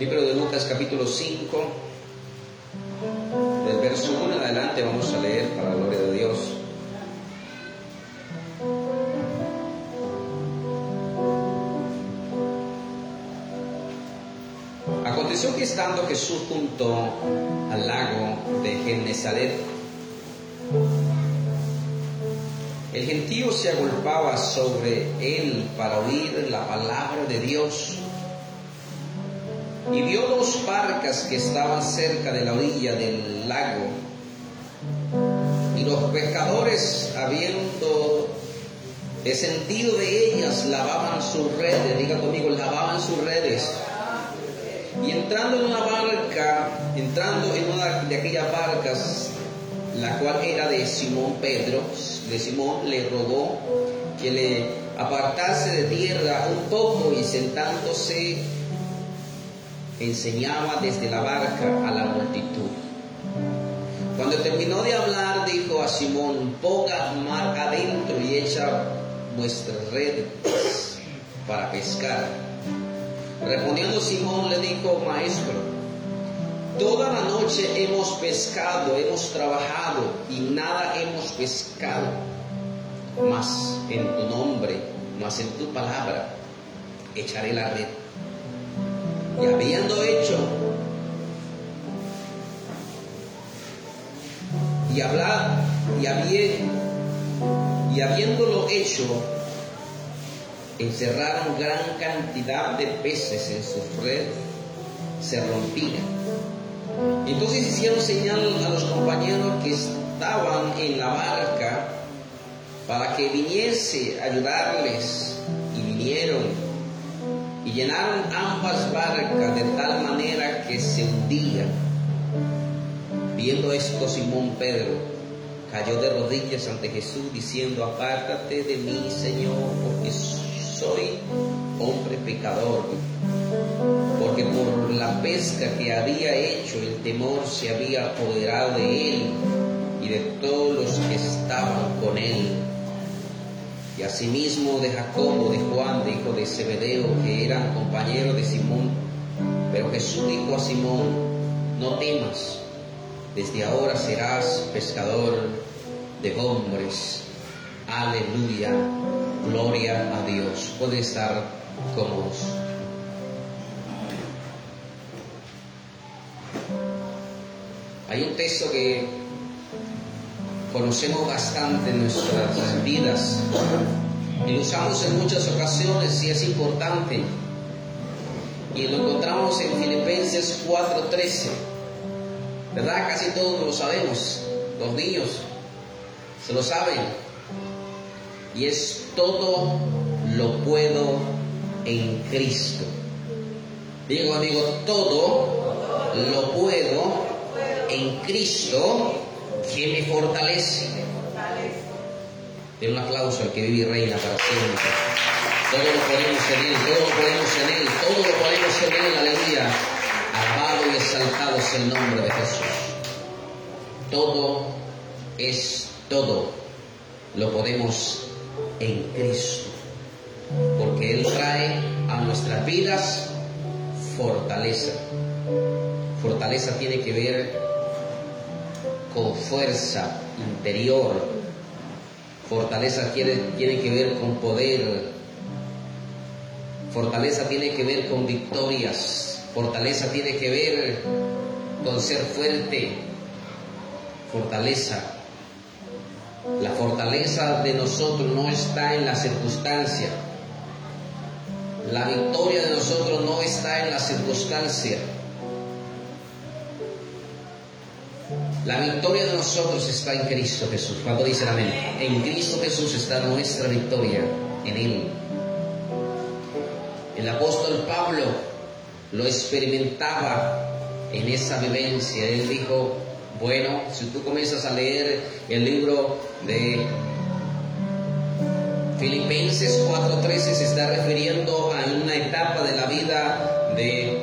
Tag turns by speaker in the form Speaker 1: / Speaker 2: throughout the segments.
Speaker 1: Libro de Lucas capítulo 5, del verso 1 en adelante vamos a leer para la gloria de Dios. Aconteció que estando Jesús junto al lago de Genezaret, el gentío se agolpaba sobre él para oír la palabra de Dios. Y vio dos barcas que estaban cerca de la orilla del lago. Y los pescadores, habiendo descendido de ellas, lavaban sus redes. Diga conmigo, lavaban sus redes. Y entrando en una barca, entrando en una de aquellas barcas, la cual era de Simón Pedro, de Simón le rogó que le apartase de tierra un poco y sentándose enseñaba desde la barca a la multitud. Cuando terminó de hablar, dijo a Simón, ponga mar adentro y echa vuestras redes para pescar. Respondiendo Simón le dijo, maestro, toda la noche hemos pescado, hemos trabajado y nada hemos pescado, mas en tu nombre, mas en tu palabra, echaré la red. Y habiendo hecho y hablar y, y habiéndolo hecho, encerraron gran cantidad de peces en su red, se rompían. Entonces hicieron señal a los compañeros que estaban en la barca para que viniese a ayudarles y vinieron llenaron ambas barcas de tal manera que se hundían. Viendo esto, Simón Pedro cayó de rodillas ante Jesús diciendo, apártate de mí, Señor, porque soy hombre pecador. Porque por la pesca que había hecho, el temor se había apoderado de él y de todos los que estaban con él y asimismo de Jacobo, de Juan, de hijo de Zebedeo, que eran compañeros de Simón. Pero Jesús dijo a Simón, no temas, desde ahora serás pescador de hombres. Aleluya, gloria a Dios. Puede estar cómodos. Hay un texto que conocemos bastante nuestras vidas y lo usamos en muchas ocasiones y es importante. Y lo encontramos en Filipenses 4:13. ¿Verdad? Casi todos lo sabemos. Los niños se lo saben. Y es todo lo puedo en Cristo. Digo, amigo, todo lo puedo en Cristo que me fortalece. Den un aplauso al que vive y reina para siempre. Todo lo podemos en Él, todo lo podemos en Él, todo lo podemos en Él, aleluya. Alabado y exaltado es el nombre de Jesús. Todo es todo. Lo podemos en Cristo. Porque Él trae a nuestras vidas fortaleza. Fortaleza tiene que ver con fuerza interior. Fortaleza tiene, tiene que ver con poder. Fortaleza tiene que ver con victorias. Fortaleza tiene que ver con ser fuerte. Fortaleza. La fortaleza de nosotros no está en la circunstancia. La victoria de nosotros no está en la circunstancia. La victoria de nosotros está en Cristo Jesús. Cuando dicen amén? En Cristo Jesús está nuestra victoria, en Él. El apóstol Pablo lo experimentaba en esa vivencia. Él dijo, bueno, si tú comienzas a leer el libro de Filipenses 4:13, se está refiriendo a una etapa de la vida de,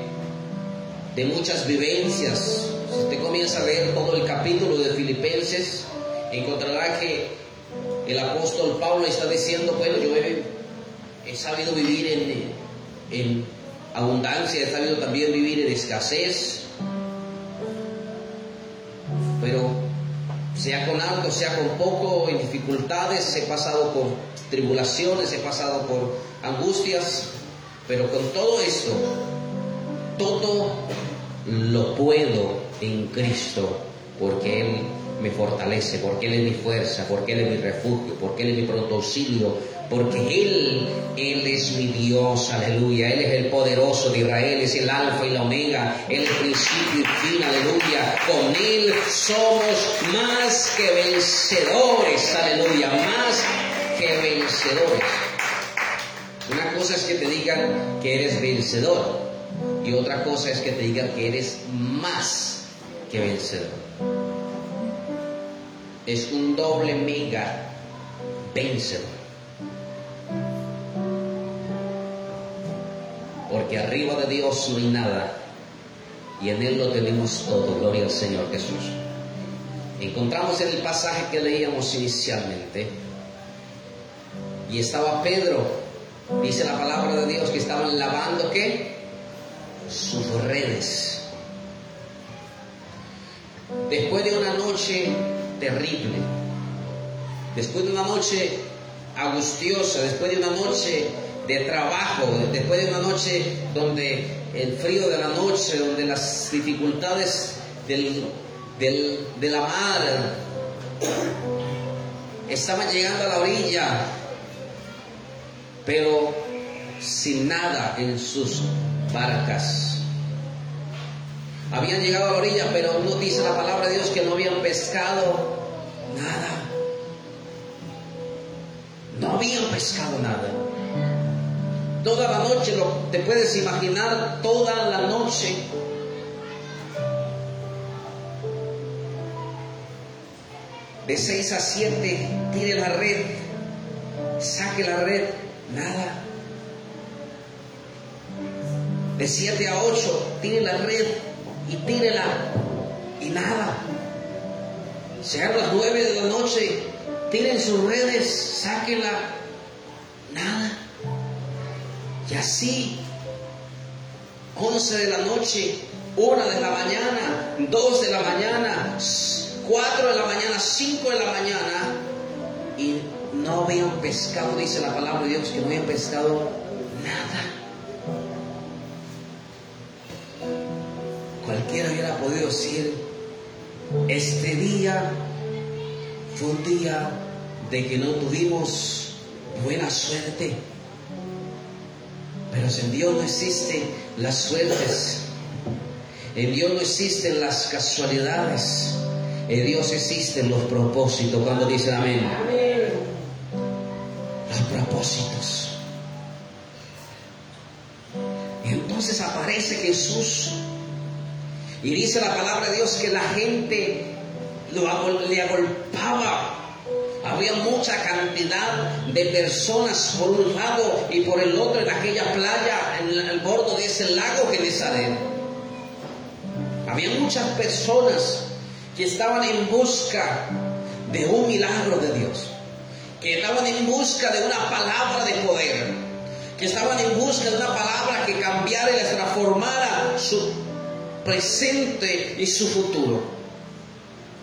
Speaker 1: de muchas vivencias, si usted comienza a leer todo el capítulo de Filipenses, encontrará que el apóstol Pablo está diciendo, bueno, yo he, sabido vivir en, abundancia, he sabido también vivir en escasez. Pero sea con alto, sea con poco, en dificultades, he pasado por tribulaciones, he pasado por angustias, pero con todo esto, todo lo puedo en Cristo, porque Él me fortalece, porque Él es mi fuerza, porque Él es mi refugio, porque Él es mi pronto auxilio, porque Él, Él es mi Dios, aleluya, Él es el poderoso de Israel, es el alfa y la omega, es principio y fin, aleluya, con Él somos más que vencedores, aleluya, más que vencedores. Una cosa es que te digan que eres vencedor y otra cosa es que te digan que eres más que vencedor. Es un doble mega vencedor. Porque arriba de Dios no hay nada y en Él lo tenemos todo. Gloria al Señor Jesús. Encontramos en el pasaje que leíamos inicialmente y estaba Pedro, dice la palabra de Dios, que estaban lavando qué? Sus redes. Después de una noche terrible, después de una noche angustiosa, después de una noche de trabajo, después de una noche donde el frío de la noche, donde las dificultades del, de la mar estaban llegando a la orilla, pero sin nada en sus barcas. Habían llegado a la orilla, pero no dice la palabra de Dios que no habían pescado nada. No habían pescado nada. Toda la noche, lo, te puedes imaginar, toda la noche. De 6 a 7, tire la red, saque la red, nada. De 7 a 8, tire la red y tírela y nada. Sean las 9 de la noche, tiren sus redes, sáquenla, nada. Y así, 11 de la noche, 1 de la mañana, 2 de la mañana, 4 de la mañana, 5 de la mañana, y no habían pescado, dice la palabra de Dios, que no habían pescado Cualquiera hubiera podido decir, este día fue un día de que no tuvimos buena suerte. Pero en Dios no existen las suertes. En Dios no existen las casualidades. En Dios existen los propósitos. Cuando dicen amén. Los propósitos. Y entonces aparece Jesús. Y dice la palabra de Dios que la gente lo, le agolpaba había mucha cantidad de personas por un lado y por el otro en aquella playa, en el borde de ese lago Genesaret. Había muchas personas que estaban en busca de un milagro de Dios, que estaban en busca de una palabra de poder, que estaban en busca de una palabra que cambiara y transformara su presente y su futuro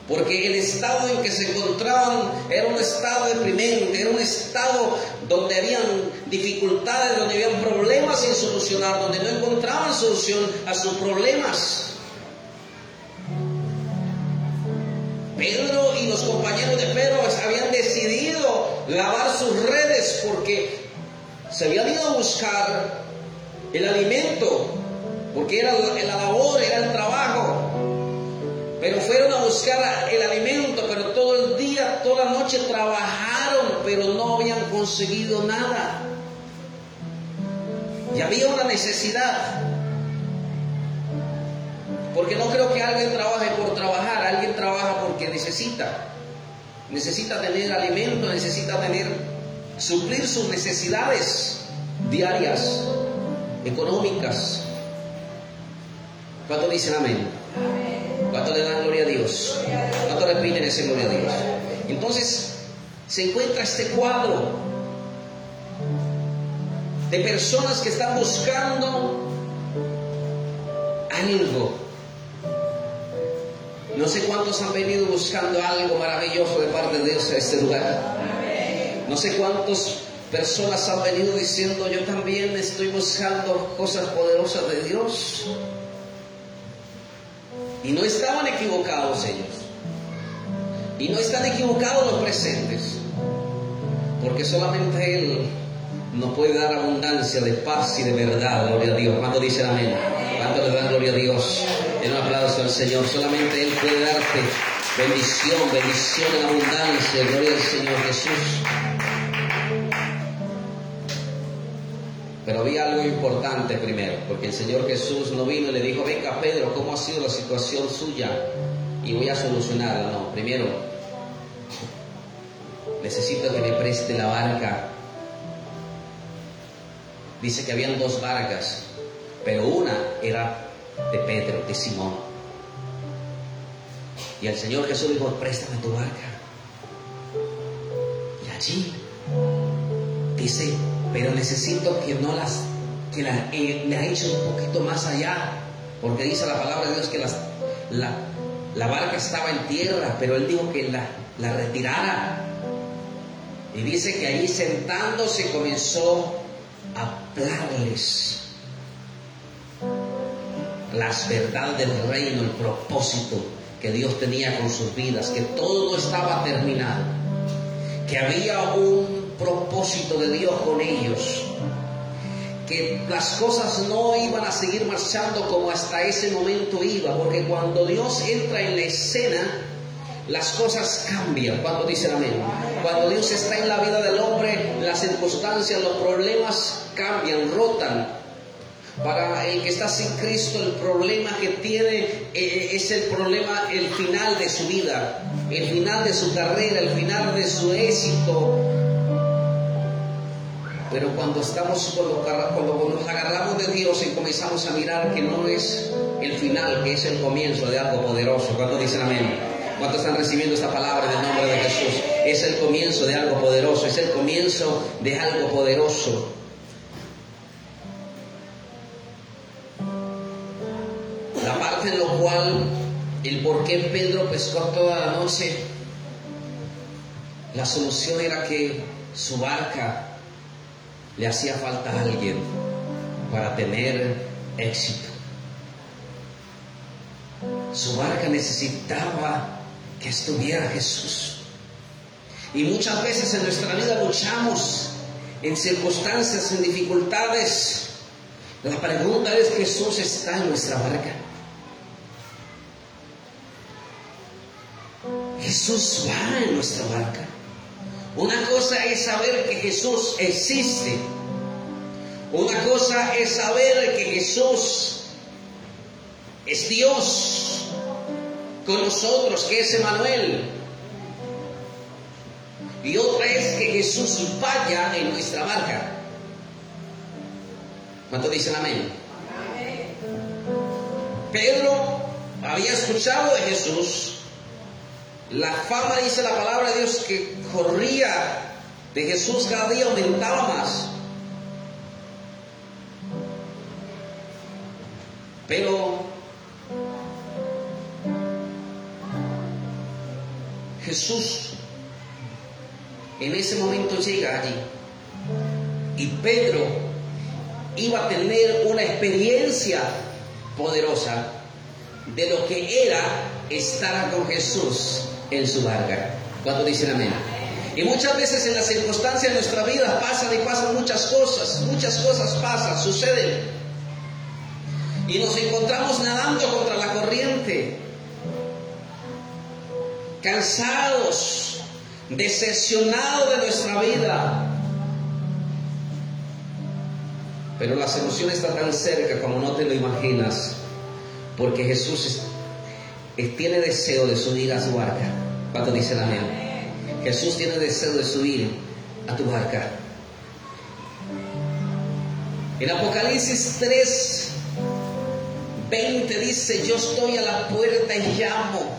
Speaker 1: porque el estado en que se encontraban era un estado deprimente, era un estado donde habían dificultades, donde habían problemas sin solucionar, donde no encontraban solución a sus problemas. Pedro y los compañeros de Pedro habían decidido lavar sus redes porque se habían ido a buscar el alimento, porque era la labor, el trabajo. Fueron a buscar el alimento, pero todo el día, toda la noche trabajaron, pero no habían conseguido nada. Y había una necesidad. Porque no creo que alguien trabaje por trabajar, alguien trabaja porque necesita. Necesita tener alimento, necesita tener, suplir sus necesidades diarias, económicas. ¿Cuánto dicen amén? ¿Cuánto le dan gloria a Dios? ¿Cuánto le piden ese gloria a Dios? Entonces se encuentra este cuadro de personas que están buscando algo. No sé cuántos han venido buscando algo maravilloso de parte de Dios a este lugar. No sé cuántas personas han venido diciendo, yo también estoy buscando cosas poderosas de Dios. Y no estaban equivocados ellos. Y no están equivocados los presentes. Porque solamente Él nos puede dar abundancia de paz y de verdad, gloria a Dios. ¿Cuánto dicen amén? ¿Cuánto le dan gloria a Dios? En un aplauso al Señor. Solamente Él puede darte bendición, bendición en abundancia. Gloria al Señor Jesús. Pero había algo importante primero, porque el Señor Jesús no vino y le dijo, venga Pedro, ¿cómo ha sido la situación suya? Y voy a solucionarla. No, primero, necesito que me preste la barca. Dice que habían dos barcas, pero una era de Pedro, de Simón. Y el Señor Jesús dijo, préstame tu barca. Y allí dice, pero necesito que no las, que la, eh, le ha hecho un poquito más allá, porque dice la palabra de Dios que las, la, la barca estaba en tierra, pero él dijo que la, la retirara. Y dice que allí sentándose comenzó a hablarles las verdades del reino, el propósito que Dios tenía con sus vidas, que todo estaba terminado, que había un propósito de Dios con ellos. Que las cosas no iban a seguir marchando como hasta ese momento iba, porque cuando Dios entra en la escena, las cosas cambian. Cuando dicen amén? Cuando Dios está en la vida del hombre, las circunstancias, los problemas cambian, rotan. Para el que está sin Cristo, el problema que tiene eh, es el problema, el final de su vida, el final de su carrera, el final de su éxito, pero cuando estamos, cuando, nos agarramos de Dios y comenzamos a mirar que no es el final, que es el comienzo de algo poderoso. ¿Cuántos dicen amén? ¿Cuántos están recibiendo esta palabra en el nombre de Jesús? Es el comienzo de algo poderoso, es el comienzo de algo poderoso. La parte en lo cual el por qué Pedro pescó toda la noche, la solución era que su barca le hacía falta a alguien para tener éxito. Su barca necesitaba que estuviera Jesús. Y muchas veces en nuestra vida luchamos en circunstancias, en dificultades. La pregunta es, ¿Jesús está en nuestra barca? Jesús va en nuestra barca. Una cosa es saber que Jesús existe. Una cosa es saber que Jesús es Dios con nosotros, que es Emanuel. Y otra es que Jesús vaya en nuestra barca. ¿Cuánto dicen amén? Pedro había escuchado de Jesús la fama, dice la palabra de Dios, que corría de Jesús cada día aumentaba más. Pero Jesús en ese momento llega allí y Pedro iba a tener una experiencia poderosa de lo que era estar con Jesús en su barca. ¿Cuánto dicen amén? Y muchas veces en las circunstancias de nuestra vida pasan y pasan muchas cosas, muchas cosas pasan, suceden. Y nos encontramos nadando contra la corriente, cansados, decepcionados de nuestra vida. Pero la solución está tan cerca como no te lo imaginas, porque Jesús tiene deseo de subir a su barca. ¿Cuánto dice la amén? Jesús tiene deseo de subir a tu barca. En Apocalipsis 3, 20 dice, yo estoy a la puerta y llamo.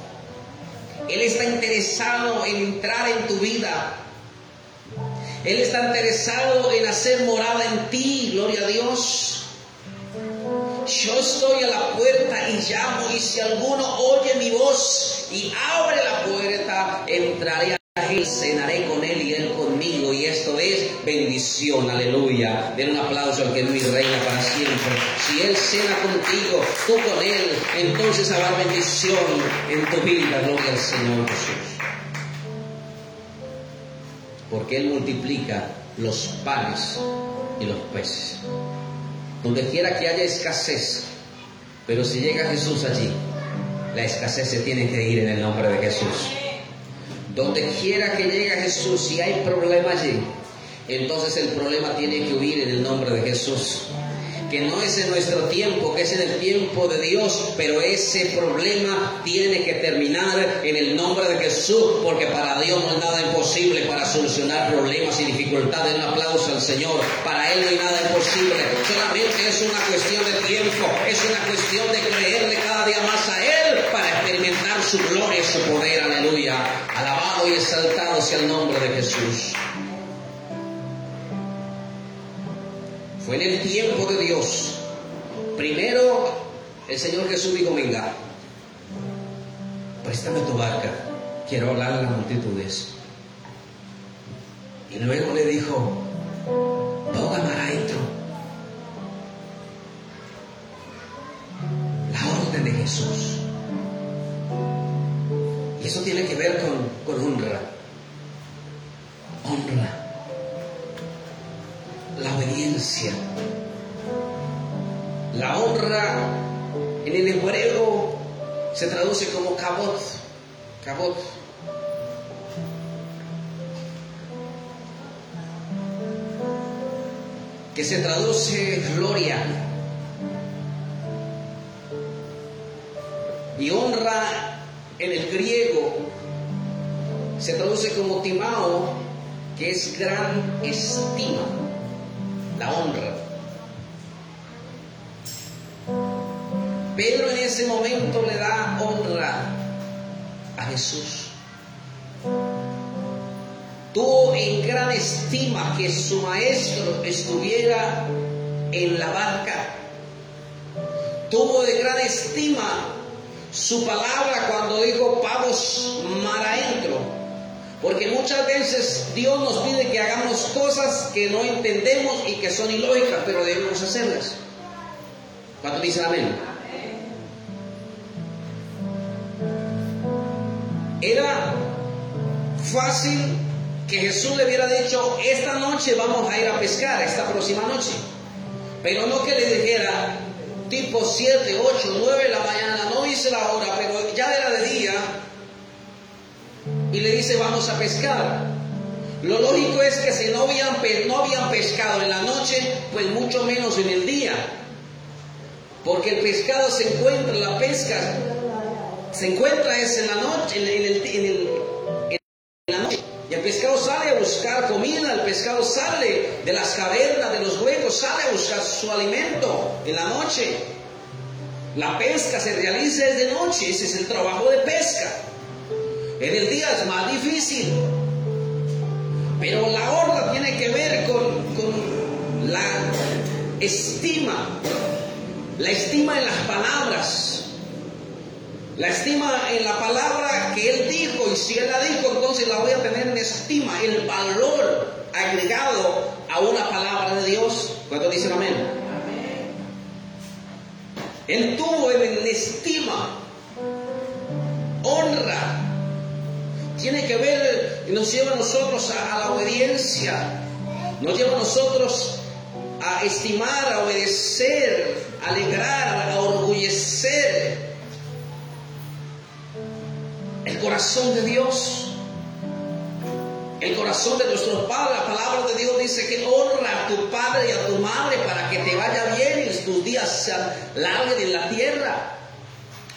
Speaker 1: Él está interesado en entrar en tu vida. Él está interesado en hacer morada en ti, gloria a Dios. Yo estoy a la puerta y llamo y si alguno oye mi voz y abre la puerta, entraré a él, cenaré con él y él conmigo y esto es bendición, aleluya. Den un aplauso al que vive y reina para siempre. Si él cena contigo, tú con él, entonces habrá bendición en tu vida, gloria al Señor Jesús. Porque él multiplica los panes y los peces donde quiera que haya escasez. Pero si llega Jesús allí, la escasez se tiene que ir en el nombre de Jesús. Donde quiera que llegue Jesús, si hay problema allí, entonces el problema tiene que huir en el nombre de Jesús que no es en nuestro tiempo, que es en el tiempo de Dios, pero ese problema tiene que terminar en el nombre de Jesús, porque para Dios no hay nada imposible para solucionar problemas y dificultades. Un aplauso al Señor, para Él no hay nada imposible, solamente es una cuestión de tiempo, es una cuestión de creerle cada día más a Él para experimentar su gloria y su poder, aleluya. Alabado y exaltado sea el nombre de Jesús. Fue en el tiempo de Dios. Primero el Señor Jesús dijo, venga, préstame tu barca, quiero hablar a las multitudes. Y luego le dijo, toca maestro. La orden de Jesús. Y eso tiene que ver con, con honra. Honra la obediencia. La honra en el hebreo se traduce como cabot, cabot. que se traduce gloria. Y honra en el griego se traduce como timao, que es gran estima la honra. Pedro en ese momento le da honra a Jesús. Tuvo en gran estima que su maestro estuviera en la barca. Tuvo de gran estima su palabra cuando dijo pavos mar adentro. Porque muchas veces Dios nos pide que hagamos cosas que no entendemos y que son ilógicas, pero debemos hacerlas. ¿Cuánto dicen amén? Era fácil que Jesús le hubiera dicho, esta noche vamos a ir a pescar, esta próxima noche. Pero no que le dijera, tipo 7, 8, 9 de la mañana, no hice la hora, pero ya era de día, le dice vamos a pescar. Lo lógico es que si no habían, no habían pescado en la noche, pues mucho menos en el día. Porque el pescado se encuentra, la pesca se encuentra es en la noche, en, la noche. Y el pescado sale a buscar comida, el pescado sale de las cavernas, de los huecos, sale a buscar su alimento en la noche. La pesca se realiza desde noche, ese es el trabajo de pesca. En el día es más difícil. Pero la honra tiene que ver con, con la estima, la estima en las palabras, la estima en la palabra que Él dijo, y si Él la dijo, entonces la voy a tener en estima, el valor agregado a una palabra de Dios. ¿Cuántos dicen amén? Él tuvo en estima, honra, tiene que ver y nos lleva a nosotros a, la obediencia, nos lleva a nosotros a estimar, a obedecer, a alegrar, a orgullecer el corazón de Dios. El corazón de nuestro Padre, la palabra de Dios dice que honra a tu Padre y a tu Madre para que te vaya bien y tus días se larguen en la tierra.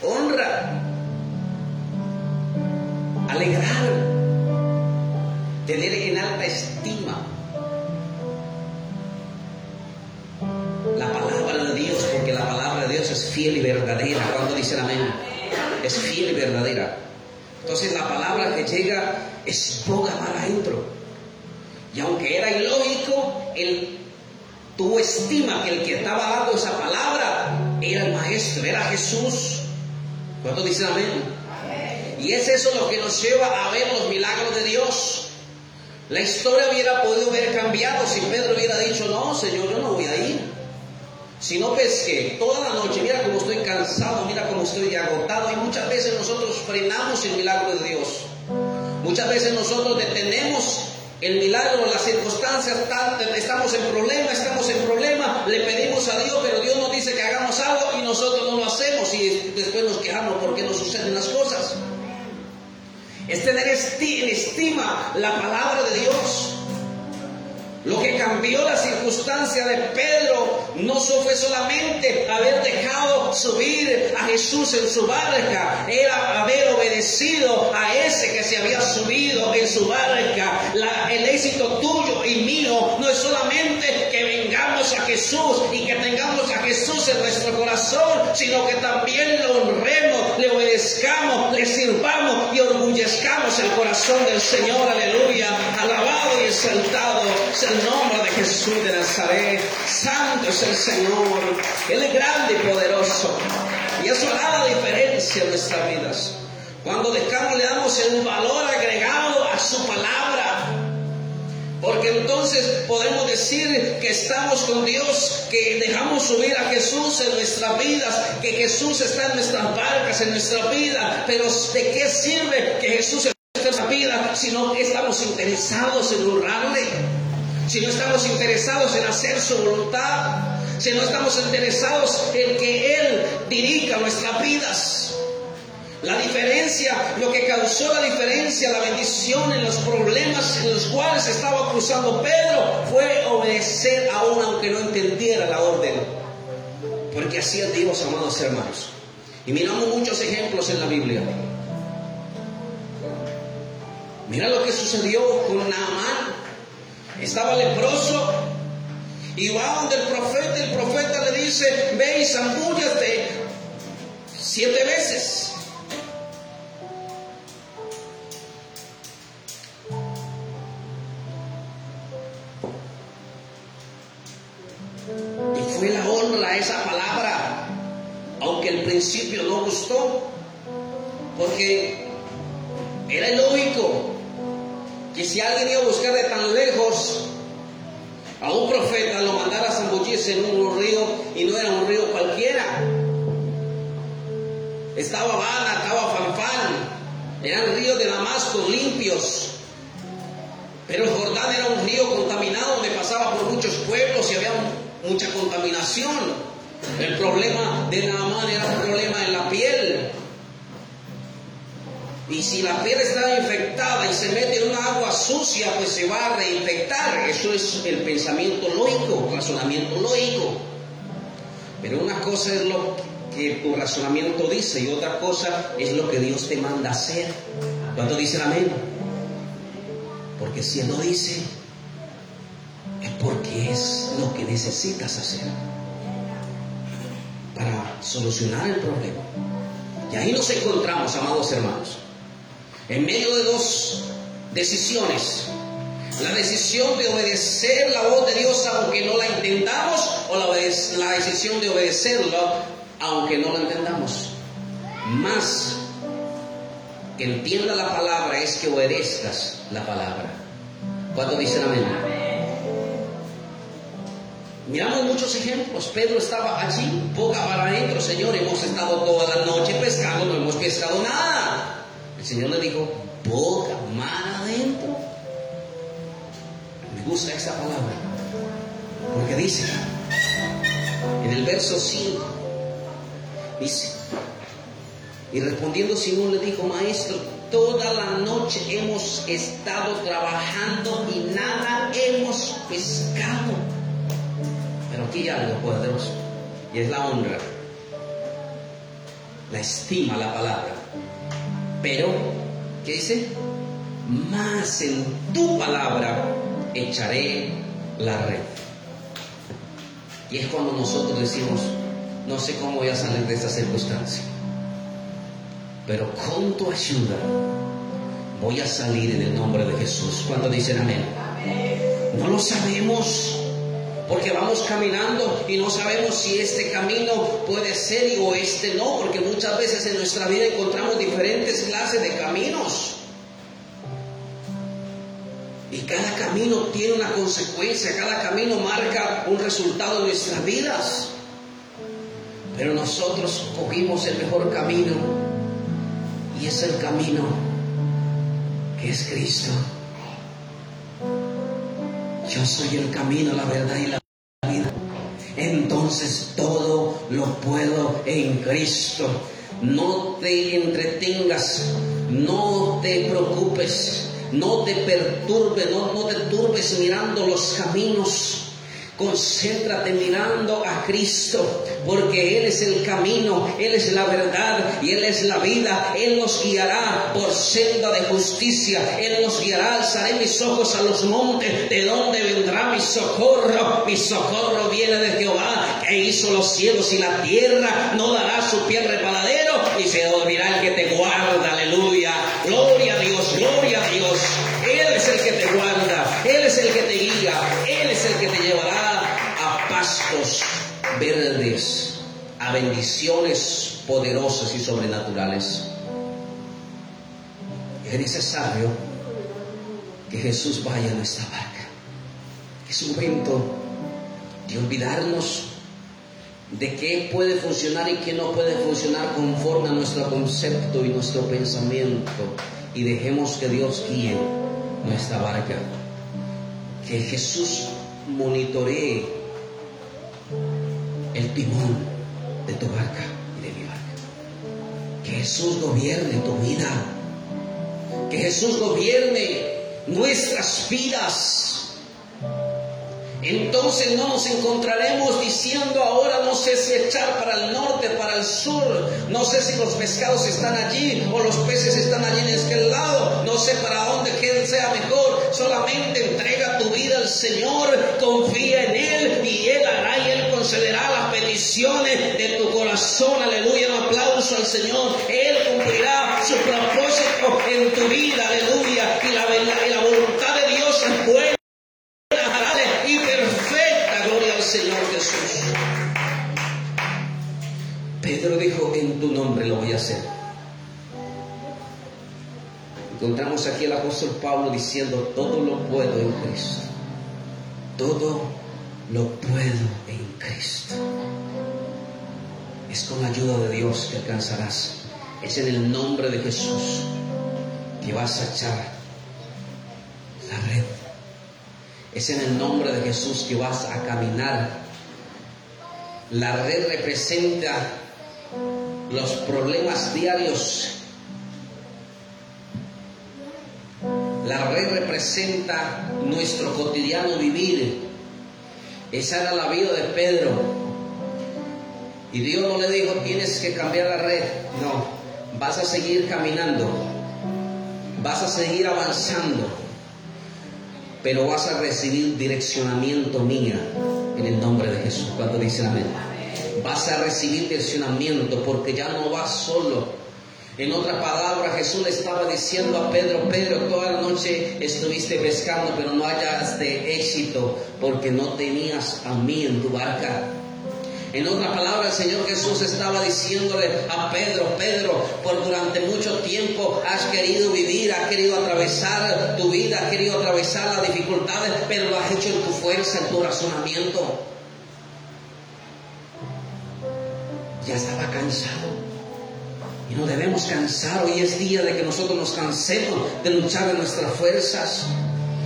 Speaker 1: Honra alegrar, tener en alta estima la palabra de Dios, porque la palabra de Dios es fiel y verdadera. Cuando dicen amén, es fiel y verdadera. Entonces la palabra que llega es poca para adentro. Y aunque era ilógico, el tuvo estima que el que estaba dando esa palabra era el maestro, era Jesús. ¿Cuántos dicen amén? Y es eso lo que nos lleva a ver los milagros de Dios. La historia hubiera podido haber cambiado si Pedro hubiera dicho, no, Señor, yo no voy a ir. Si no pesqué toda la noche, mira cómo estoy cansado, mira cómo estoy agotado. Y muchas veces nosotros frenamos el milagro de Dios. Muchas veces nosotros detenemos el milagro, las circunstancias, estamos en problema, estamos en problema, le pedimos a Dios, pero Dios nos dice que hagamos algo y nosotros no lo hacemos y después nos quejamos porque no suceden las cosas. Es tener en estima la palabra de Dios. Lo que cambió la circunstancia de Pedro no fue solamente haber dejado subir a Jesús en su barca, era haber obedecido a ese que se había subido en su barca. el éxito tuyo y mío no es solamente a Jesús y que tengamos a Jesús en nuestro corazón, sino que también lo honremos, le obedezcamos, le sirvamos y orgullezcamos el corazón del Señor. Aleluya. Alabado y exaltado el nombre de Jesús de Nazaret. Santo es el Señor. Él es grande y poderoso. Y eso hará la diferencia en nuestras vidas. Cuando dejamos, le damos el valor agregado a su palabra. Porque entonces podemos decir que estamos con Dios, que dejamos subir a Jesús en nuestras vidas, que Jesús está en nuestras barcas, en nuestra vida. Pero ¿de qué sirve que Jesús esté en nuestra vida si no estamos interesados en honrarle? si no estamos interesados en hacer su voluntad, si no estamos interesados en que Él dirija nuestras vidas. La diferencia, lo que causó la diferencia, la bendición en los problemas en los cuales estaba cruzando Pedro fue obedecer aún aunque no entendiera la orden. Porque así es Dios, amados hermanos. Y miramos muchos ejemplos en la Biblia. Mira lo que sucedió con Naamán estaba leproso y va donde el profeta, el profeta le dice, ve y zambúllate siete veces. Fue la honra esa palabra, aunque al principio no gustó, porque era lógico que si alguien iba a buscar de tan lejos a un profeta, lo mandara a zambullirse en un río y no era un río cualquiera. Estaba Habana, estaba Fanfán, eran ríos de Damasco limpios. Pero Jordán era un río contaminado donde pasaba por muchos pueblos y había mucha contaminación. El problema de Naamán era un problema en la piel. Y si la piel está infectada y se mete en una agua sucia, pues se va a reinfectar. Eso es el pensamiento lógico, razonamiento lógico. Pero una cosa es lo que tu razonamiento dice y otra cosa es lo que Dios te manda hacer. ¿Cuánto dicen amén? Porque si Él lo dice, es porque es lo que necesitas hacer para solucionar el problema. Y ahí nos encontramos, amados hermanos en medio de dos decisiones. La decisión de obedecer la voz de Dios aunque no la entendamos o la, decisión de obedecerlo aunque no la entendamos. Más que entienda la palabra es que obedezcas la palabra. ¿Cuánto dicen amén? Miramos muchos ejemplos. Pedro estaba allí, poca para adentro, Señor. Hemos estado toda la noche pescando, no hemos pescado nada. El Señor le dijo, boca, mar adentro. Me gusta esa palabra, porque dice, en el verso 5, dice, y respondiendo Simón le dijo, maestro, toda la noche hemos estado trabajando y nada hemos pescado. Pero aquí hay algo poderoso, y es la honra, la estima, la palabra. Pero, ¿qué dice? Más en tu palabra echaré la red. Y es cuando nosotros decimos, no sé cómo voy a salir de esta circunstancia, pero con tu ayuda voy a salir en el nombre de Jesús. Cuando dicen amén? No lo sabemos, porque vamos caminando y no sabemos si este camino puede ser o este no, porque muchas veces en nuestra vida encontramos diferentes clases de caminos. Y cada camino tiene una consecuencia, cada camino marca un resultado en nuestras vidas. Pero nosotros cogimos el mejor camino y es el camino que es Cristo. Yo soy el camino, la verdad y la vida. Entonces todo lo puedo en Cristo. No te entretengas, no te preocupes, no te perturbes, no, no te turbes mirando los caminos Concéntrate mirando a Cristo, porque Él es el camino, Él es la verdad y Él es la vida. Él nos guiará por senda de justicia. Él nos guiará. Alzaré mis ojos a los montes. ¿De dónde vendrá mi socorro? Mi socorro viene de Jehová, que hizo los cielos y la tierra. No dará su pie repaladero y se dormirá el que te guarda. Aleluya. Gloria a Dios, gloria a Dios. Él es el que te guarda. Él es el que te guía. Él es el que te llevará pastos verdes, a bendiciones poderosas y sobrenaturales. Es necesario que Jesús vaya a nuestra barca. Es un momento de olvidarnos de qué puede funcionar y qué no puede funcionar conforme a nuestro concepto y nuestro pensamiento y dejemos que Dios guíe nuestra barca. Que Jesús monitoree el timón de tu barca y de mi barca. Que Jesús gobierne tu vida. Que Jesús gobierne nuestras vidas. Entonces no nos encontraremos diciendo ahora no sé si echar para el norte, para el sur, no sé si los pescados están allí o los peces están allí en este lado, no sé para dónde que sea mejor, solamente entrega tu vida al Señor, confía en Él y Él hará y Él concederá las peticiones de tu corazón, aleluya, un aplauso al Señor, Él cumplirá su propósito en tu vida, aleluya, y la, y la voluntad de Dios es buena. En tu nombre lo voy a hacer. Encontramos aquí al apóstol Pablo diciendo, todo lo puedo en Cristo. Todo lo puedo en Cristo. Es con la ayuda de Dios que alcanzarás. Es en el nombre de Jesús que vas a echar la red. Es en el nombre de Jesús que vas a caminar. La red representa los problemas diarios. La red representa nuestro cotidiano vivir. Esa era la vida de Pedro. Y Dios no le dijo, tienes que cambiar la red. No, vas a seguir caminando. Vas a seguir avanzando. Pero vas a recibir direccionamiento mía en el nombre de Jesús. Cuando dicen amén vas a recibir tensionamiento porque ya no vas solo. En otra palabra, Jesús le estaba diciendo a Pedro, Pedro, toda la noche estuviste pescando, pero no hayas de éxito porque no tenías a mí en tu barca. En otra palabra, el Señor Jesús estaba diciéndole a Pedro, Pedro, por durante mucho tiempo has querido vivir, has querido atravesar tu vida, has querido atravesar las dificultades, pero lo has hecho en tu fuerza, en tu razonamiento. Ya estaba cansado. Y no debemos cansar. Hoy es día de que nosotros nos cansemos de luchar de nuestras fuerzas.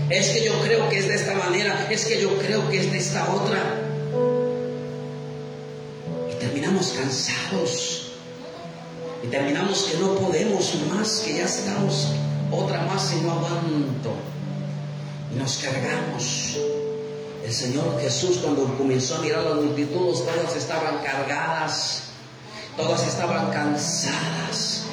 Speaker 1: Es que yo creo que es de esta manera. Es que yo creo que es de esta otra. Y terminamos cansados. Y terminamos que no podemos más, que ya estamos otra más y no aguanto. Y nos cargamos. El Señor Jesús cuando comenzó a mirar las multitudes, todas estaban cargadas todas estaban cansadas.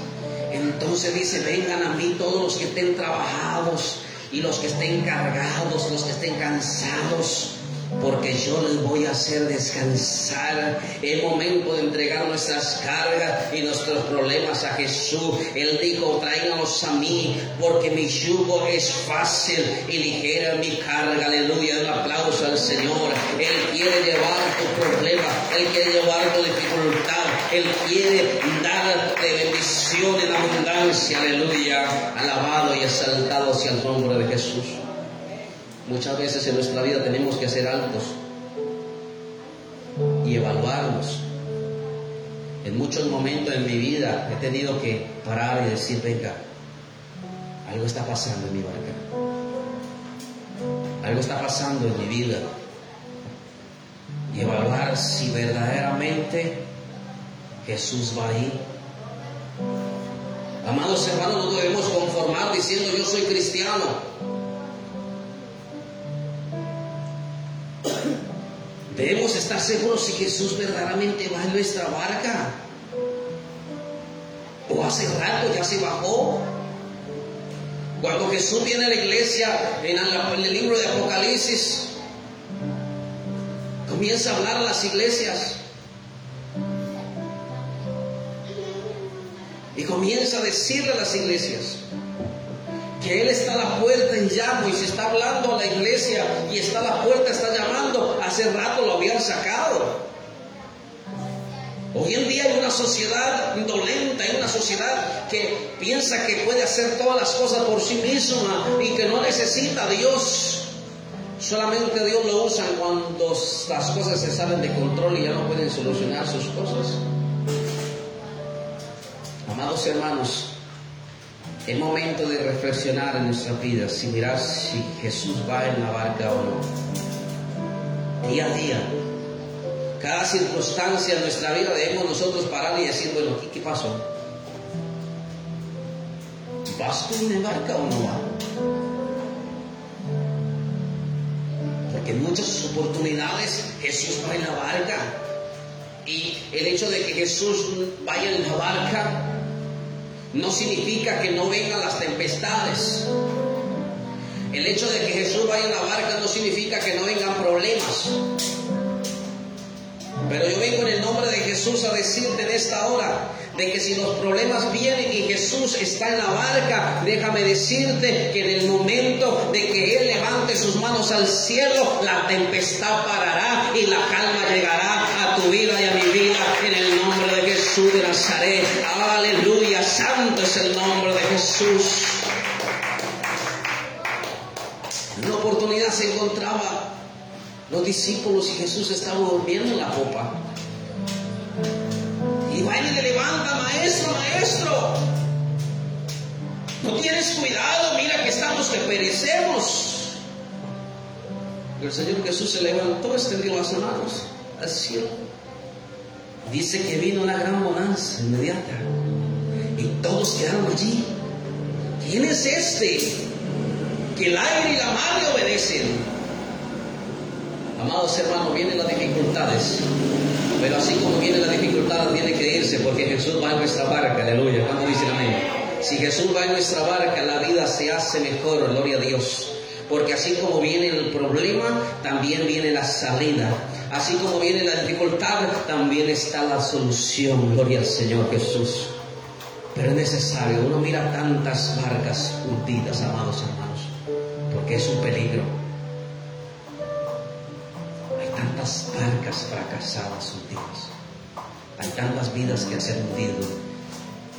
Speaker 1: Entonces dice, vengan a mí todos los que estén trabajados y los que estén cargados, los que estén cansados, porque yo les voy a hacer descansar. Es momento de entregar nuestras cargas y nuestros problemas a Jesús. Él dijo, tráiganos a mí, porque mi yugo es fácil y ligera mi carga. Aleluya, un aplauso al Señor. Él quiere llevar tu problema, Él quiere llevar tu dificultad, Él quiere darte bendición en abundancia. Aleluya, alabado y exaltado sea el nombre de Jesús. Muchas veces en nuestra vida tenemos que hacer altos y evaluarnos. En muchos momentos en mi vida he tenido que parar y decir, venga, algo está pasando en mi barca. Algo está pasando en mi vida. Y evaluar si verdaderamente Jesús va ahí. Amados hermanos, no debemos conformar diciendo yo soy cristiano. Debemos estar seguros si Jesús verdaderamente va en nuestra barca. O hace rato ya se bajó. Cuando Jesús viene a la iglesia en, el libro de Apocalipsis, comienza a hablar a las iglesias. Y comienza a decirle a las iglesias, que Él está a la puerta en llamo y se está hablando a la iglesia y está a la puerta, está llamando, hace rato lo habían sacado. Hoy en día hay una sociedad indolente, hay una sociedad que piensa que puede hacer todas las cosas por sí misma y que no necesita a Dios. Solamente Dios lo usa cuando las cosas se salen de control y ya no pueden solucionar sus cosas. Amados hermanos, es momento de reflexionar en nuestra vida, si mirar si Jesús va en la barca o no. Día a día, cada circunstancia de nuestra vida debemos nosotros parar y decir, bueno, ¿qué, pasó? ¿Vas tú en la barca o no va? Porque en muchas oportunidades Jesús va en la barca. Y el hecho de que Jesús vaya en la barca no significa que no vengan las tempestades. El hecho de que Jesús vaya en la barca no significa que no vengan problemas. Pero yo vengo en el nombre de Jesús a decirte en esta hora de que si los problemas vienen y Jesús está en la barca, déjame decirte que en el momento de que Él levante sus manos al cielo, la tempestad parará y la calma llegará a tu vida y a mi vida en el nombre de Jesús de Nazaret. Aleluya, santo es el nombre de Jesús. En una oportunidad se encontraba los discípulos y Jesús estaba durmiendo en la popa. Y va y le levanta, maestro, maestro. No tienes cuidado, mira que estamos que perecemos. El Señor Jesús se levantó, extendió las manos al cielo. Dice que vino una gran bonanza inmediata. Y todos quedaron allí. ¿Quién es este? Que el aire y la mar le obedecen. Amados hermanos, vienen las dificultades, pero así como vienen las dificultades, tiene que irse porque Jesús va en nuestra barca, aleluya. ¿Cuándo dicen amén? Si Jesús va en nuestra barca, la vida se hace mejor, gloria a Dios. Porque así como viene el problema, también viene la salida. Así como viene la dificultad, también está la solución, gloria al Señor Jesús. Pero es necesario, uno mira tantas barcas hundidas, amados hermanos, porque es un peligro tantas barcas fracasadas hundidas. Hay tantas vidas que han hundido.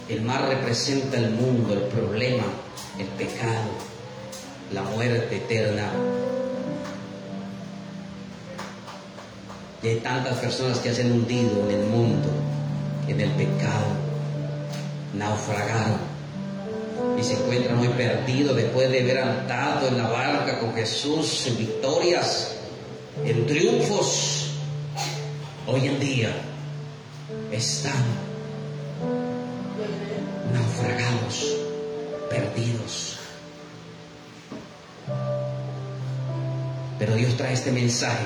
Speaker 1: El mar representa el mundo, el problema, el pecado, la muerte eterna. Y hay tantas personas que se han hundido en el mundo, en el pecado, naufragado y se encuentran muy perdidos después de haber andado en la barca con Jesús en victorias en triunfos, hoy en día están naufragados, perdidos. Pero Dios trae este mensaje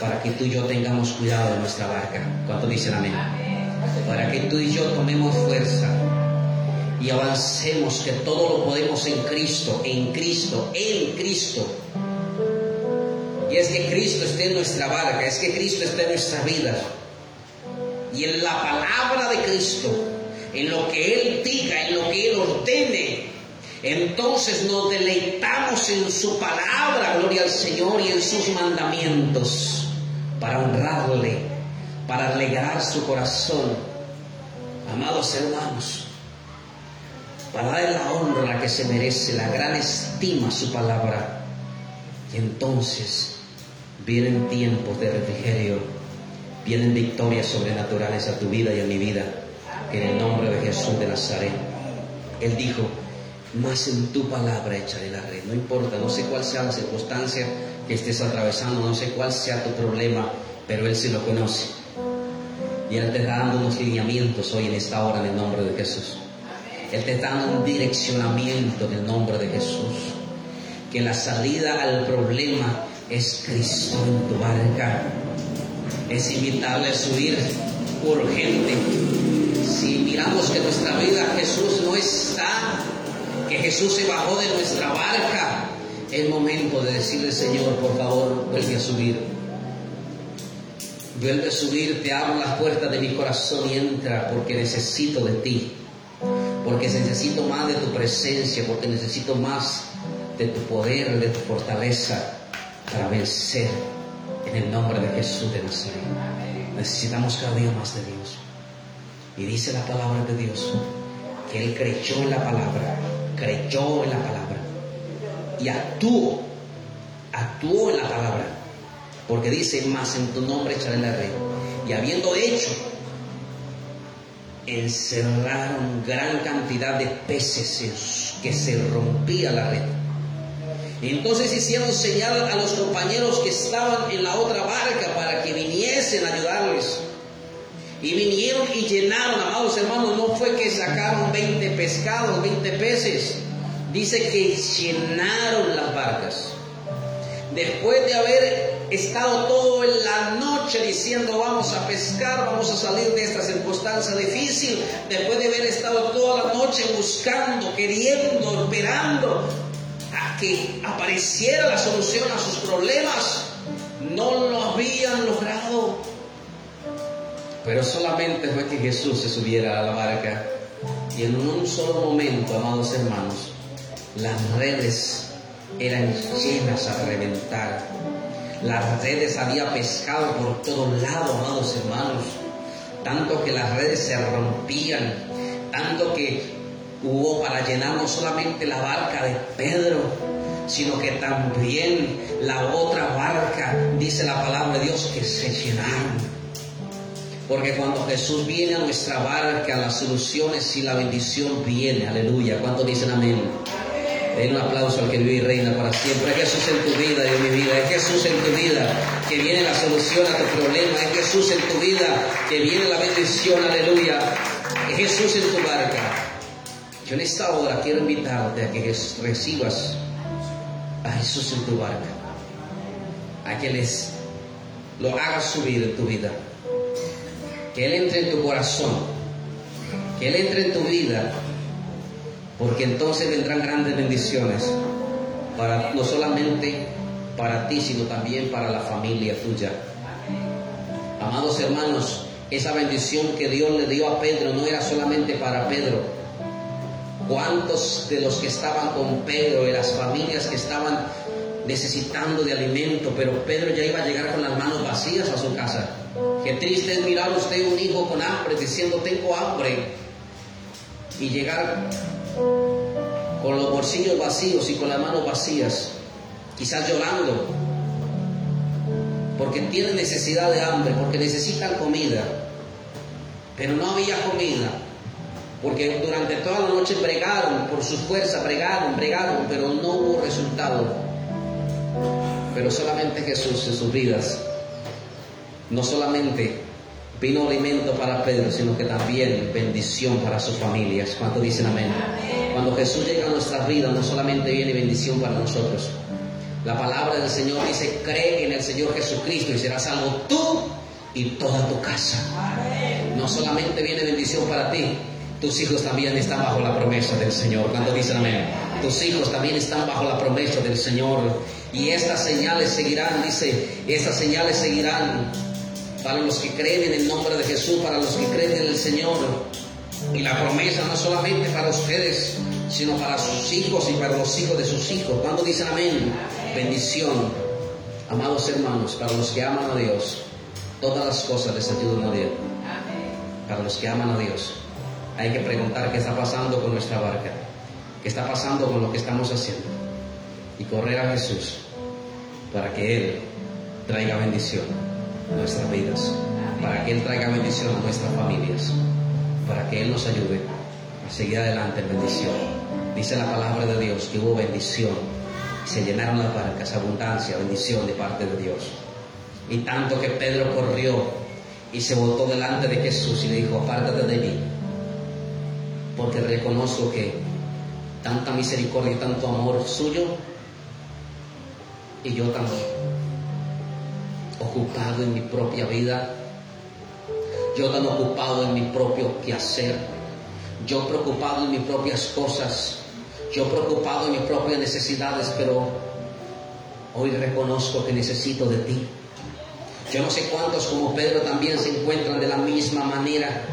Speaker 1: para que tú y yo tengamos cuidado de nuestra barca. ¿Cuánto dicen amén? Para que tú y yo tomemos fuerza y avancemos que todo lo podemos en Cristo, en Cristo, en Cristo Y es que Cristo esté en nuestra barca, es que Cristo esté en nuestra vida. Y en la palabra de Cristo, en lo que Él diga, en lo que Él ordene, entonces nos deleitamos en su palabra, gloria al Señor, y en sus mandamientos, para honrarle, para alegrar su corazón. Amados hermanos, para darle la honra que se merece, la gran estima a su palabra. Y entonces vienen tiempos de refrigerio, vienen victorias sobrenaturales a tu vida y a mi vida, en el nombre de Jesús de Nazaret. Él dijo, más en tu palabra echaré la red. No importa, no sé cuál sea la circunstancia que estés atravesando, no sé cuál sea tu problema, pero Él sí lo conoce. Y Él te está dando unos lineamientos hoy en esta hora en el nombre de Jesús. Él te está dando un direccionamiento en el nombre de Jesús. Que la salida al problema es Cristo en tu barca. Es inevitable a subir urgente. Si miramos que nuestra vida Jesús no está, que Jesús se bajó de nuestra barca, es momento de decirle, Señor, por favor, vuelve a subir. Vuelve a subir, te abro las puertas de mi corazón y entra porque necesito de ti. Porque necesito más de tu presencia, porque necesito más de tu poder, de tu fortaleza para vencer en el nombre de Jesús de Nazaret. Necesitamos cada día más de Dios. Y dice la palabra de Dios que Él creyó en la palabra, creyó en la palabra y actuó, actuó en la palabra. Porque dice, más en tu nombre echaré la red. Y habiendo hecho, encerraron gran cantidad de peces que se rompía la red. Entonces hicieron señal a los compañeros que estaban en la otra barca para que viniesen a ayudarles. Y vinieron y llenaron, amados hermanos, no fue que sacaron 20 pescados, 20 peces. Dice que llenaron las barcas. Después de haber estado todo en la noche diciendo vamos a pescar, vamos a salir de esta circunstancia difícil, después de haber estado toda la noche buscando, queriendo, esperando, que apareciera la solución a sus problemas, no lo habían logrado. Pero solamente fue que Jesús se subiera a la barca y en un solo momento, amados hermanos, las redes eran llenas a reventar. Las redes había pescado por todos lados, amados hermanos. Tanto que las redes se rompían, tanto que hubo para llenar no solamente la barca de Pedro, sino que también la otra barca, dice la palabra de Dios, que se llenaron. Porque cuando Jesús viene a nuestra barca, las soluciones y la bendición viene. Aleluya. ¿Cuántos dicen amén? Den un aplauso al que vive y reina para siempre. Es Jesús en tu vida y en mi vida. Es Jesús en tu vida que viene la solución a tu problema. Es Jesús en tu vida que viene la bendición. Aleluya. Es Jesús en tu barca. Yo en esta hora quiero invitarte a que recibas a Jesús en tu barca, a que les lo hagas subir en tu vida, que Él entre en tu corazón, que Él entre en tu vida, porque entonces vendrán grandes bendiciones, para, no solamente para ti, sino también para la familia tuya. Amados hermanos, esa bendición que Dios le dio a Pedro no era solamente para Pedro, ¿Cuántos de los que estaban con Pedro, de las familias que estaban necesitando de alimento, pero Pedro ya iba a llegar con las manos vacías a su casa? Qué triste es mirar usted un hijo con hambre diciendo tengo hambre y llegar con los bolsillos vacíos y con las manos vacías, quizás llorando, porque tienen necesidad de hambre, porque necesitan comida, pero no había comida. Porque durante toda la noche bregaron, por su fuerza bregaron, bregaron, pero no hubo resultado. Pero solamente Jesús en sus vidas, no solamente vino alimento para Pedro, sino que también bendición para sus familias. ¿Cuánto dicen amén? Cuando Jesús llega a nuestras vidas, no solamente viene bendición para nosotros. La palabra del Señor dice, cree en el Señor Jesucristo y serás salvo tú y toda tu casa. No solamente viene bendición para ti, tus hijos también están bajo la promesa del Señor. Cuando dicen amén. Tus hijos también están bajo la promesa del Señor. Y estas señales seguirán, dice, estas señales seguirán para los que creen en el nombre de Jesús, para los que creen en el Señor. Y la promesa no solamente para ustedes, sino para sus hijos y para los hijos de sus hijos. Cuando dicen amén, bendición. Amados hermanos, para los que aman a Dios, todas las cosas les ayudan a Dios. Para los que aman a Dios, hay que preguntar qué está pasando con nuestra barca, qué está pasando con lo que estamos haciendo. Y correr a Jesús para que Él traiga bendición a nuestras vidas, para que Él traiga bendición a nuestras familias, para que Él nos ayude a seguir adelante en bendición. Dice la palabra de Dios que hubo bendición se llenaron las barcas, abundancia, bendición de parte de Dios. Y tanto que Pedro corrió y se voltó delante de Jesús y le dijo, apártate de mí, porque reconozco que tanta misericordia y tanto amor suyo, y yo también, ocupado en mi propia vida, yo tan ocupado en mi propio quehacer, yo preocupado en mis propias cosas, yo preocupado en mis propias necesidades, pero hoy reconozco que necesito de ti. Yo no sé cuántos como Pedro también se encuentran de la misma manera,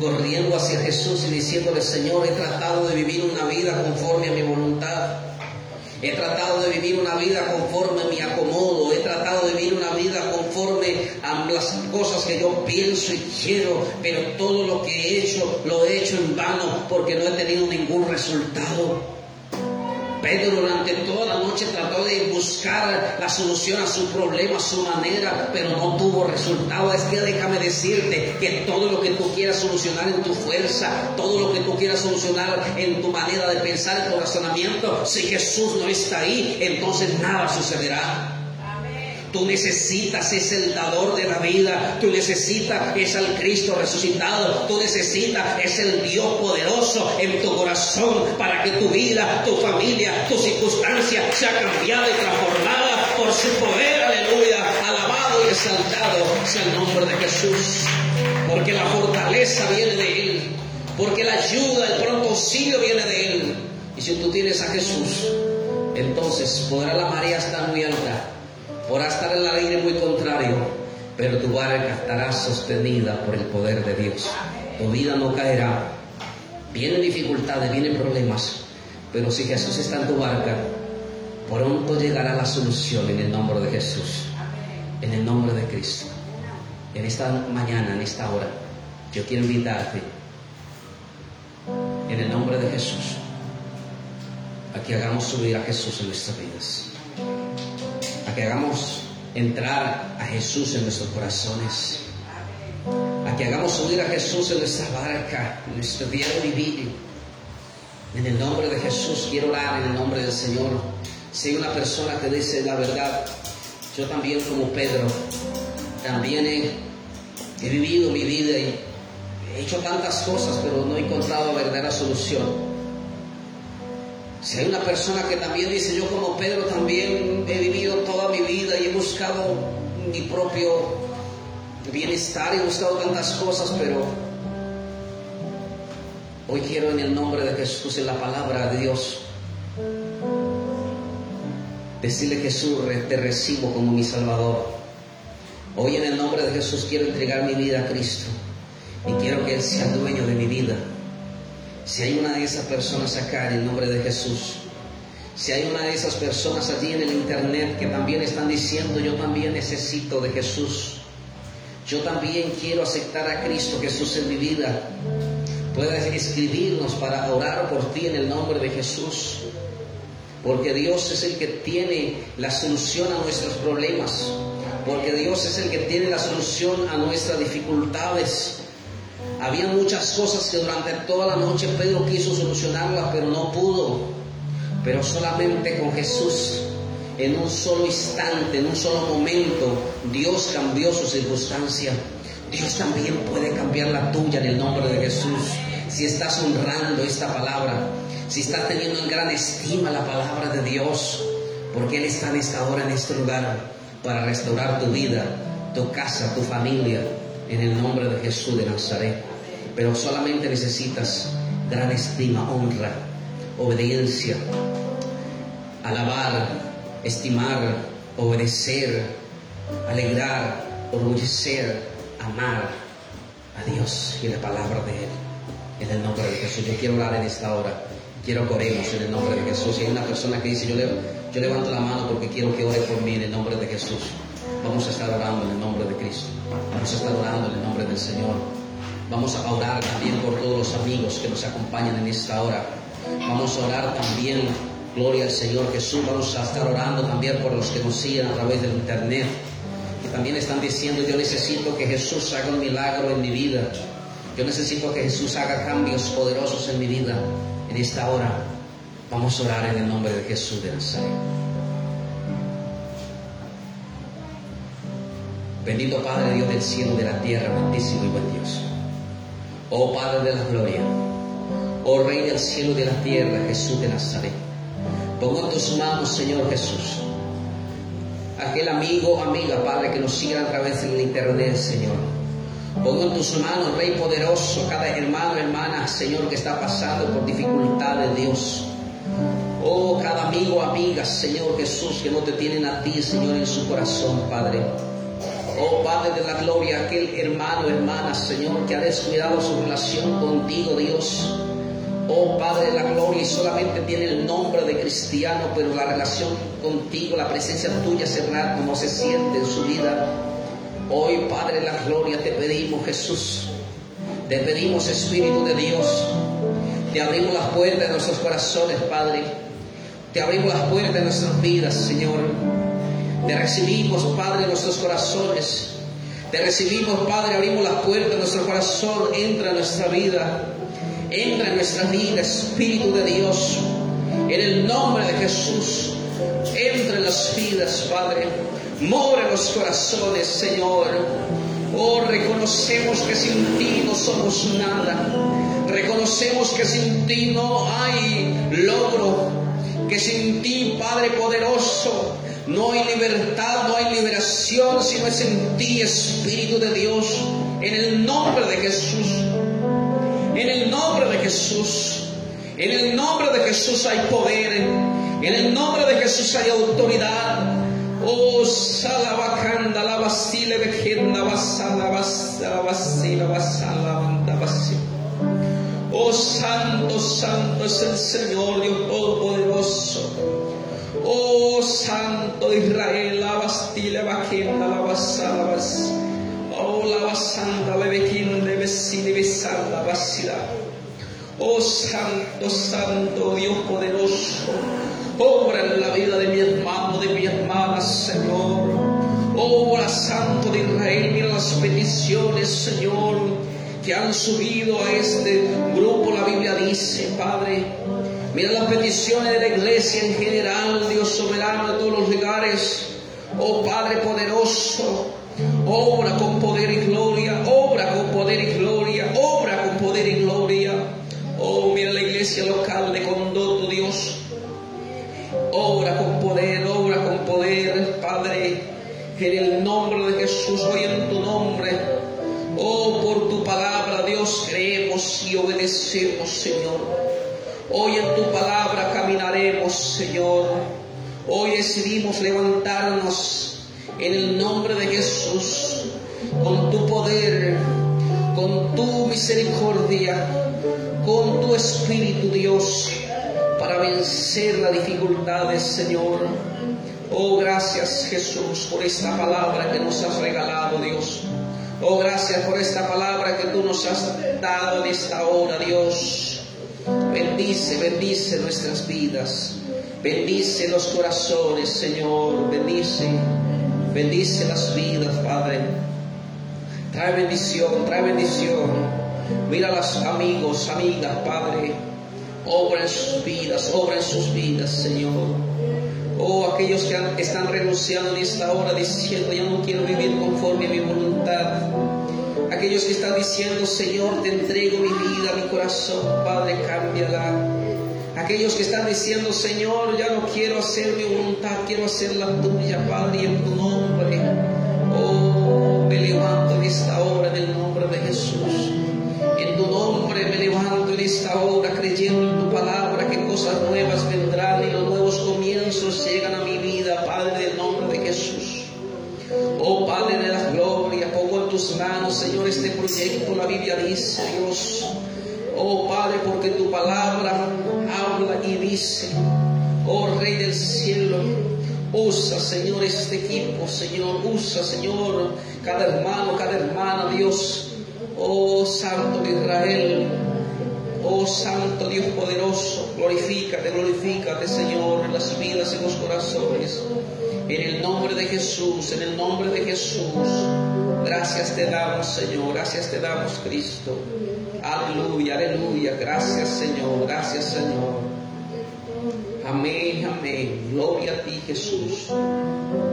Speaker 1: corriendo hacia Jesús y diciéndole, Señor, he tratado de vivir una vida conforme a mi voluntad. He tratado de vivir una vida conforme a mi acomodo. He tratado de vivir una vida conforme a las cosas que yo pienso y quiero. Pero todo lo que he hecho lo he hecho en vano porque no he tenido ningún resultado. Pedro durante toda la noche trató de buscar la solución a su problema, a su manera, pero no tuvo resultado. Es que déjame decirte que todo lo que tú quieras solucionar en tu fuerza, todo lo que tú quieras solucionar en tu manera de pensar, en tu razonamiento, si Jesús no está ahí, entonces nada sucederá. Tú necesitas es el dador de la vida. Tú necesitas es al Cristo resucitado. Tú necesitas es el Dios poderoso en tu corazón para que tu vida, tu familia, tu circunstancia sea cambiada y transformada por su poder. Aleluya. Alabado y exaltado sea el nombre de Jesús. Porque la fortaleza viene de Él. Porque la ayuda, el pronto auxilio viene de Él. Y si tú tienes a Jesús, entonces podrá la marea estar muy alta Podrá estar en el aire muy contrario, pero tu barca estará sostenida por el poder de Dios. Tu vida no caerá. Vienen dificultades, vienen problemas, pero si Jesús está en tu barca, pronto llegará la solución en el nombre de Jesús, en el nombre de Cristo. En esta mañana, en esta hora, yo quiero invitarte, en el nombre de Jesús, a que hagamos subir a Jesús en nuestras vidas que hagamos entrar a Jesús en nuestros corazones, a que hagamos subir a Jesús en nuestra barca, en nuestro diario vivir. En el nombre de Jesús quiero orar en el nombre del Señor. Si hay una persona que dice la verdad, yo también como Pedro, también he, vivido mi vida y he hecho tantas cosas, pero no he encontrado verdadera solución. Si hay una persona que también dice, yo como Pedro también he vivido toda mi vida y he buscado mi propio bienestar, he buscado tantas cosas, pero hoy quiero en el nombre de Jesús, en la palabra de Dios, decirle Jesús, te recibo como mi Salvador. Hoy en el nombre de Jesús quiero entregar mi vida a Cristo y quiero que Él sea dueño de mi vida. Si hay una de esas personas acá en el nombre de Jesús, si hay una de esas personas allí en el internet que también están diciendo, yo también necesito de Jesús, yo también quiero aceptar a Cristo Jesús en mi vida, puedes escribirnos para orar por ti en el nombre de Jesús, porque Dios es el que tiene la solución a nuestros problemas, porque Dios es el que tiene la solución a nuestras dificultades. Había muchas cosas que durante toda la noche Pedro quiso solucionarlas, pero no pudo. Pero solamente con Jesús, en un solo instante, en un solo momento, Dios cambió su circunstancia. Dios también puede cambiar la tuya en el nombre de Jesús. Si estás honrando esta palabra, si estás teniendo en gran estima la palabra de Dios, porque Él está en esta hora, en este lugar, para restaurar tu vida, tu casa, tu familia, en el nombre de Jesús de Nazaret. Pero solamente necesitas gran estima, honra, obediencia, alabar, estimar, obedecer, alegrar, orgullecer, amar a Dios y la palabra de Él. En el nombre de Jesús. Yo quiero orar en esta hora. Quiero que oremos en el nombre de Jesús. Si hay una persona que dice, yo, yo levanto la mano porque quiero que ore por mí en el nombre de Jesús. Vamos a estar orando en el nombre de Cristo. Vamos a estar orando en el nombre del Señor. Vamos a orar también por todos los amigos que nos acompañan en esta hora. Vamos a orar también, gloria al Señor Jesús. Vamos a estar orando también por los que nos siguen a través del Internet. Que también están diciendo, yo necesito que Jesús haga un milagro en mi vida. Yo necesito que Jesús haga cambios poderosos en mi vida. En esta hora vamos a orar en el nombre de Jesús de Nazaret. Bendito Padre Dios del cielo de la tierra, bendición y buen Dios. Oh Padre de la gloria, oh Rey del cielo y de la tierra, Jesús de Nazaret. Pongo en tus manos, Señor Jesús, aquel amigo, amiga, Padre, que nos siga a través del internet, Señor. Pongo en tus manos, Rey poderoso, cada hermano, hermana, Señor, que está pasando por dificultades, Dios. Oh, cada amigo, amiga, Señor Jesús, que no te tienen a ti, Señor, en su corazón, Padre. Oh Padre de la Gloria, aquel hermano, hermana, Señor, que ha descuidado su relación contigo, Dios. Oh Padre de la Gloria, y solamente tiene el nombre de cristiano, pero la relación contigo, la presencia tuya cerrada, como se siente en su vida. Hoy, Padre de la Gloria, te pedimos, Jesús, te pedimos, Espíritu de Dios, te abrimos las puertas de nuestros corazones, Padre. Te abrimos las puertas de nuestras vidas, Señor. Te recibimos, Padre, en nuestros corazones. Te recibimos, Padre, abrimos las puertas de nuestro corazón. Entra en nuestra vida. Entra en nuestra vida, Espíritu de Dios. En el nombre de Jesús. Entra en las vidas, Padre. Mora en los corazones, Señor. Oh, reconocemos que sin ti no somos nada. Reconocemos que sin ti no hay logro. Que sin ti, Padre poderoso, no hay libertad, no hay liberación, sino es en ti, Espíritu de Dios, en el nombre de Jesús. En el nombre de Jesús. En el nombre de Jesús hay poder. En el nombre de Jesús hay autoridad. Oh, salabacanda, la basile, vejenda, basala, basala, basila, basala. Oh, santo, santo es el Señor Dios Todopoderoso. Oh Santo de Israel, la bastila, bajenda, la basala, bas. Oh la basanda, la bequinde, vecina, besanda, basila. Oh Santo, Santo, Dios poderoso, obra en la vida de mi hermano, de mi hermana, Señor. Obra Santo de Israel, mira las peticiones, Señor, que han subido a este grupo, la Biblia dice, Padre. Mira las peticiones de la iglesia en general, Dios soberano de todos los lugares. Oh Padre poderoso, obra con poder y gloria, obra con poder y gloria, obra con poder y gloria. Oh, mira la iglesia local de Condoto, Dios. Obra con poder, obra con poder, Padre. En el nombre de Jesús, hoy en tu nombre. Oh, por tu palabra, Dios, creemos y obedecemos, Señor. Hoy en tu palabra caminaremos, Señor. Hoy decidimos levantarnos en el nombre de Jesús, con tu poder, con tu misericordia, con tu Espíritu, Dios, para vencer las dificultades, Señor. Oh, gracias Jesús por esta palabra que nos has regalado, Dios. Oh, gracias por esta palabra que tú nos has dado en esta hora, Dios. Bendice, bendice nuestras vidas. Bendice los corazones, Señor. Bendice, bendice las vidas, Padre. Trae bendición, trae bendición. Mira a los amigos, amigas, Padre. Obra en sus vidas, obra en sus vidas, Señor. Oh, aquellos que están renunciando en esta hora diciendo, yo no quiero vivir conforme a mi voluntad. Aquellos que están diciendo, Señor, te entrego mi vida, mi corazón, Padre, cámbiala. Aquellos que están diciendo, Señor, ya no quiero hacer mi voluntad, quiero hacer la tuya, Padre, en tu nombre. Oh, me levanto en esta hora en el nombre de Jesús. En tu nombre me levanto en esta hora creyendo en tu palabra que cosas nuevas vendrán y los nuevos comienzos llegan a mi vida, Padre, en el nombre de Jesús. Oh, Padre, tus manos, Señor, este proyecto. La Biblia dice, Dios, oh Padre, porque tu palabra habla y dice, oh Rey del cielo, usa, Señor, este equipo, Señor, usa, Señor, cada hermano, cada hermana, Dios, oh Santo de Israel. Oh Santo Dios poderoso, glorifícate, glorifícate Señor en las vidas y los corazones. En el nombre de Jesús, en el nombre de Jesús. Gracias te damos Señor, gracias te damos Cristo. Aleluya, aleluya. Gracias Señor, gracias Señor. Amén, amén. Gloria a ti Jesús.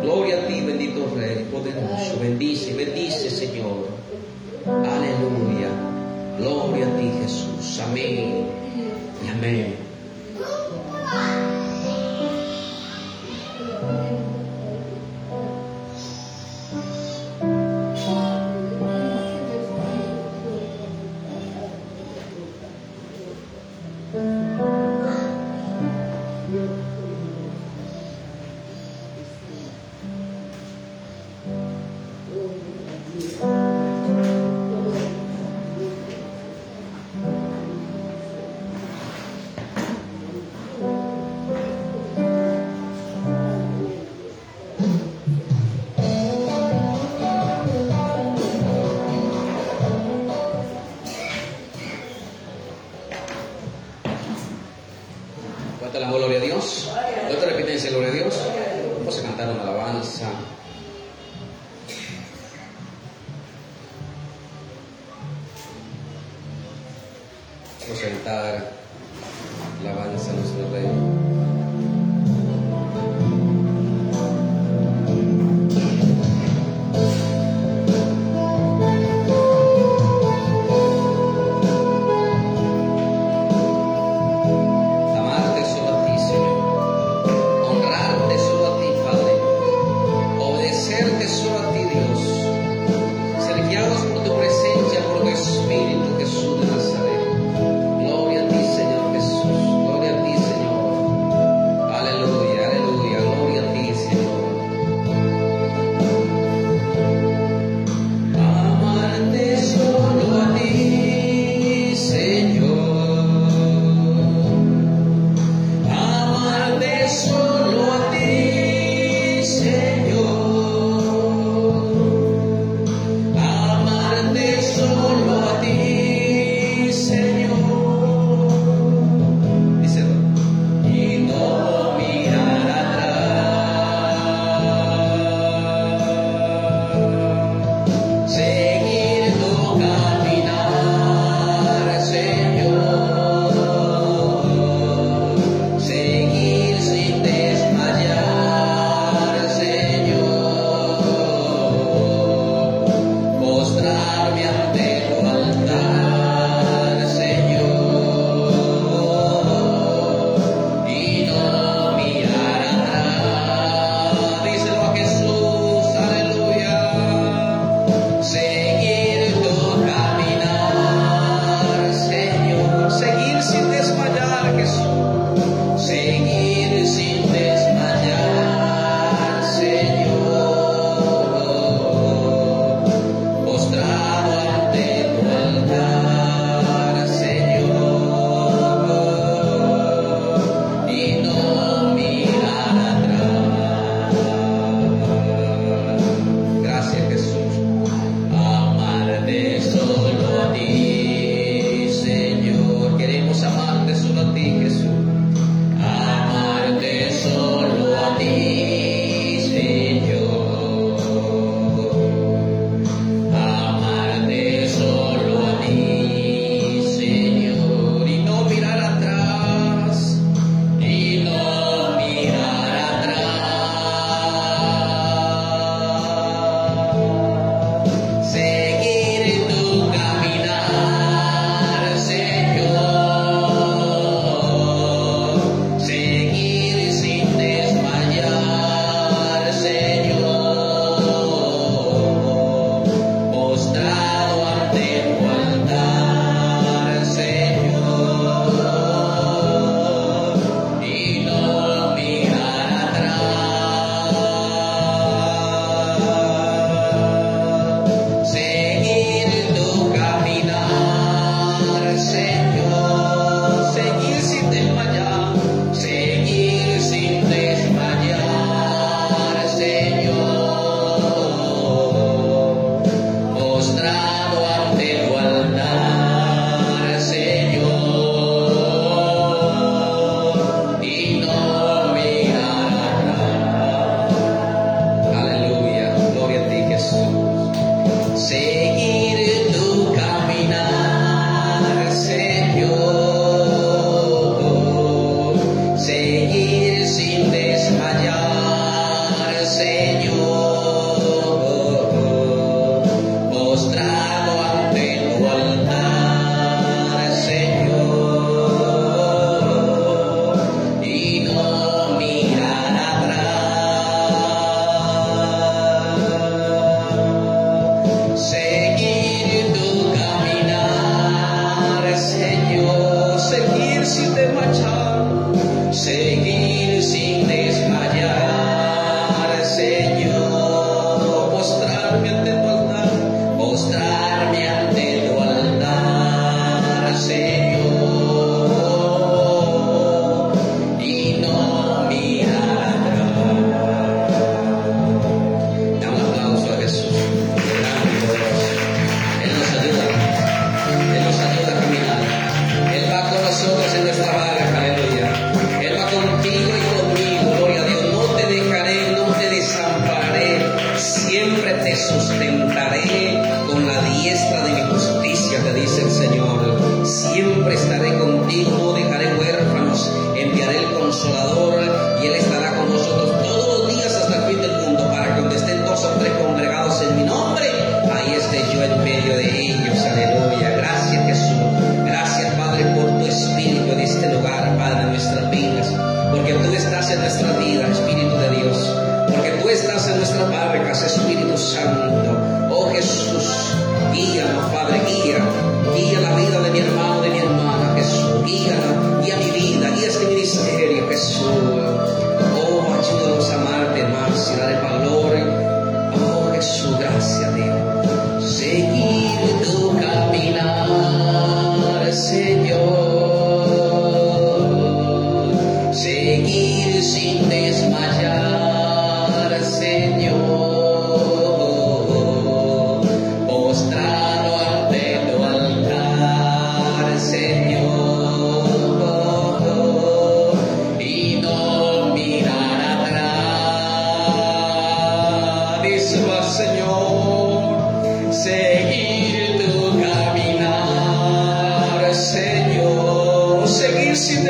Speaker 1: Gloria a ti bendito Rey poderoso. Bendice, bendice Señor. Aleluya. Gloria a ti Jesús. Amén. Y amén.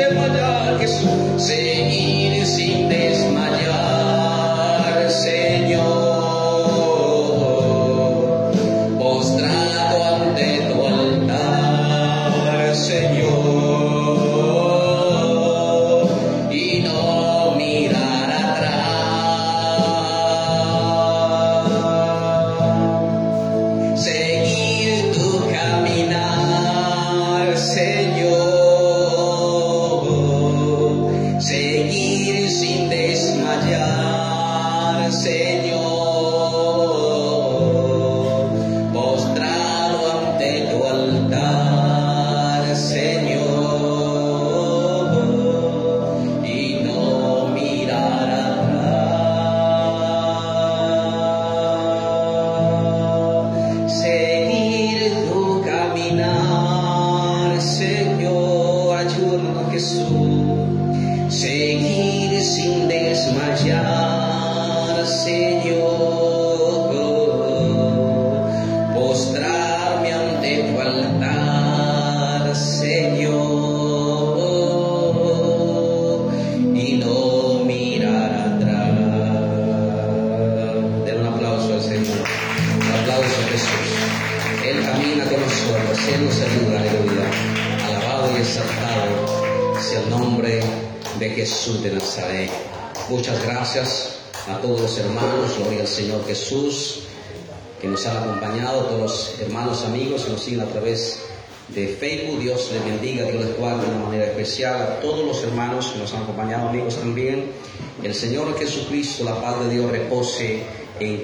Speaker 1: trabalhar, seguir sem ter. Jesús, que nos han acompañado, todos los hermanos, amigos que nos siguen a través de Facebook. Dios les bendiga, Dios les guarde de una manera especial a todos los hermanos que nos han acompañado, amigos también. El Señor Jesucristo, la paz de Dios, repose en